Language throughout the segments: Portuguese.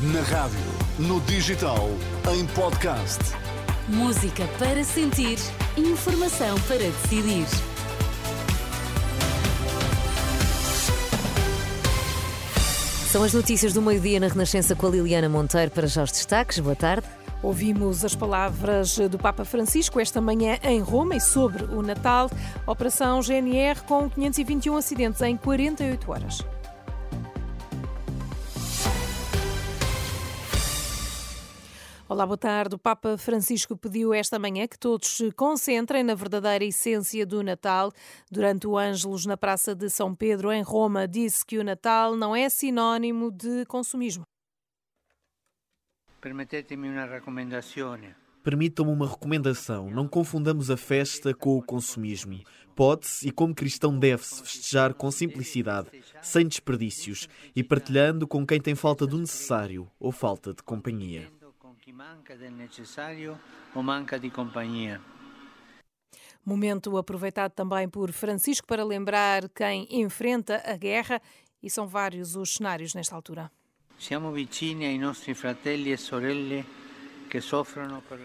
Na rádio, no digital, em podcast. Música para sentir, informação para decidir. São as notícias do meio-dia na Renascença com a Liliana Monteiro para já os destaques. Boa tarde. Ouvimos as palavras do Papa Francisco esta manhã em Roma e sobre o Natal. Operação GNR com 521 acidentes em 48 horas. Olá, boa tarde. O Papa Francisco pediu esta manhã que todos se concentrem na verdadeira essência do Natal. Durante o Ângelos na Praça de São Pedro, em Roma, disse que o Natal não é sinónimo de consumismo. Permettetemi uma recomendação. Permitam-me uma recomendação: não confundamos a festa com o consumismo. Pode-se e, como cristão, deve-se festejar com simplicidade, sem desperdícios e partilhando com quem tem falta do necessário ou falta de companhia manca del necessario o manca di companhia. Momento aproveitado também por Francisco para lembrar quem enfrenta a guerra e são vários os cenários nesta altura. Siamo vicini ai nostri fratelli e sorelle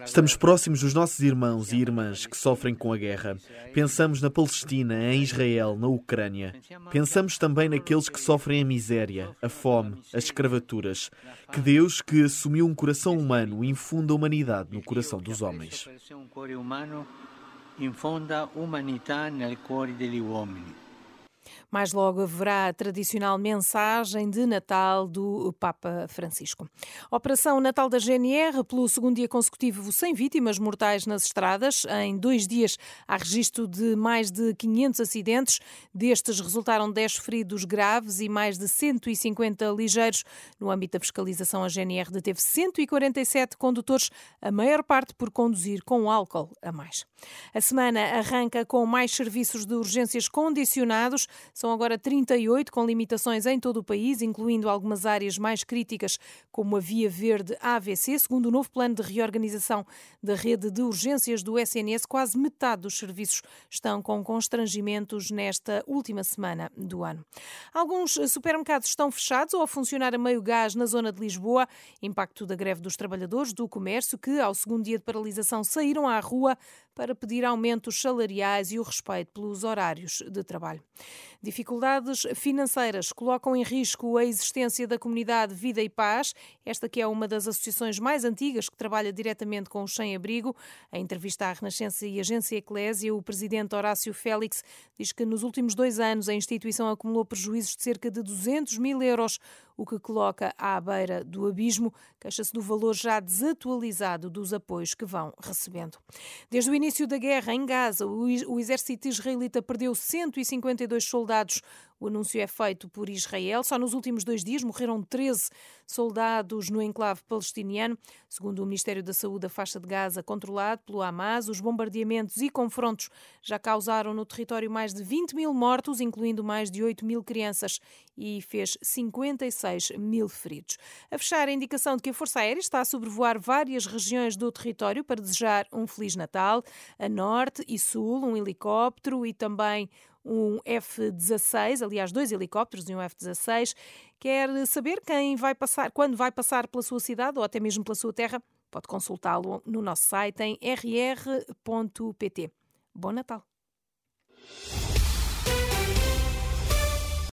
Estamos próximos dos nossos irmãos e irmãs que sofrem com a guerra. Pensamos na Palestina, em Israel, na Ucrânia. Pensamos também naqueles que sofrem a miséria, a fome, as escravaturas. Que Deus, que assumiu um coração humano, infunda a humanidade no coração dos homens. Infonda humanità nel cuore degli uomini. Mais logo haverá a tradicional mensagem de Natal do Papa Francisco. Operação Natal da GNR, pelo segundo dia consecutivo, sem vítimas mortais nas estradas. Em dois dias há registro de mais de 500 acidentes. Destes resultaram 10 feridos graves e mais de 150 ligeiros. No âmbito da fiscalização, a GNR deteve 147 condutores, a maior parte por conduzir com álcool a mais. A semana arranca com mais serviços de urgências condicionados. São agora 38, com limitações em todo o país, incluindo algumas áreas mais críticas, como a Via Verde AVC. Segundo o novo plano de reorganização da rede de urgências do SNS, quase metade dos serviços estão com constrangimentos nesta última semana do ano. Alguns supermercados estão fechados ou a funcionar a meio gás na zona de Lisboa. Impacto da greve dos trabalhadores do comércio, que, ao segundo dia de paralisação, saíram à rua para pedir aumentos salariais e o respeito pelos horários de trabalho. Dificuldades financeiras colocam em risco a existência da comunidade Vida e Paz, esta que é uma das associações mais antigas que trabalha diretamente com os sem-abrigo. Em entrevista à Renascença e Agência Eclésia, o presidente Horácio Félix diz que nos últimos dois anos a instituição acumulou prejuízos de cerca de 200 mil euros, o que coloca à beira do abismo. Queixa-se do valor já desatualizado dos apoios que vão recebendo. Desde o início da guerra em Gaza, o exército israelita perdeu 152 soldados o anúncio é feito por Israel. Só nos últimos dois dias morreram 13 soldados no enclave palestiniano. Segundo o Ministério da Saúde, da faixa de Gaza, controlado pelo Hamas, os bombardeamentos e confrontos já causaram no território mais de 20 mil mortos, incluindo mais de 8 mil crianças, e fez 56 mil feridos. A fechar a indicação de que a Força Aérea está a sobrevoar várias regiões do território para desejar um Feliz Natal, a norte e sul, um helicóptero e também um F-16, aliás, dois helicópteros e um F-16. Quer saber quem vai passar, quando vai passar pela sua cidade ou até mesmo pela sua terra? Pode consultá-lo no nosso site em rr.pt. Bom Natal!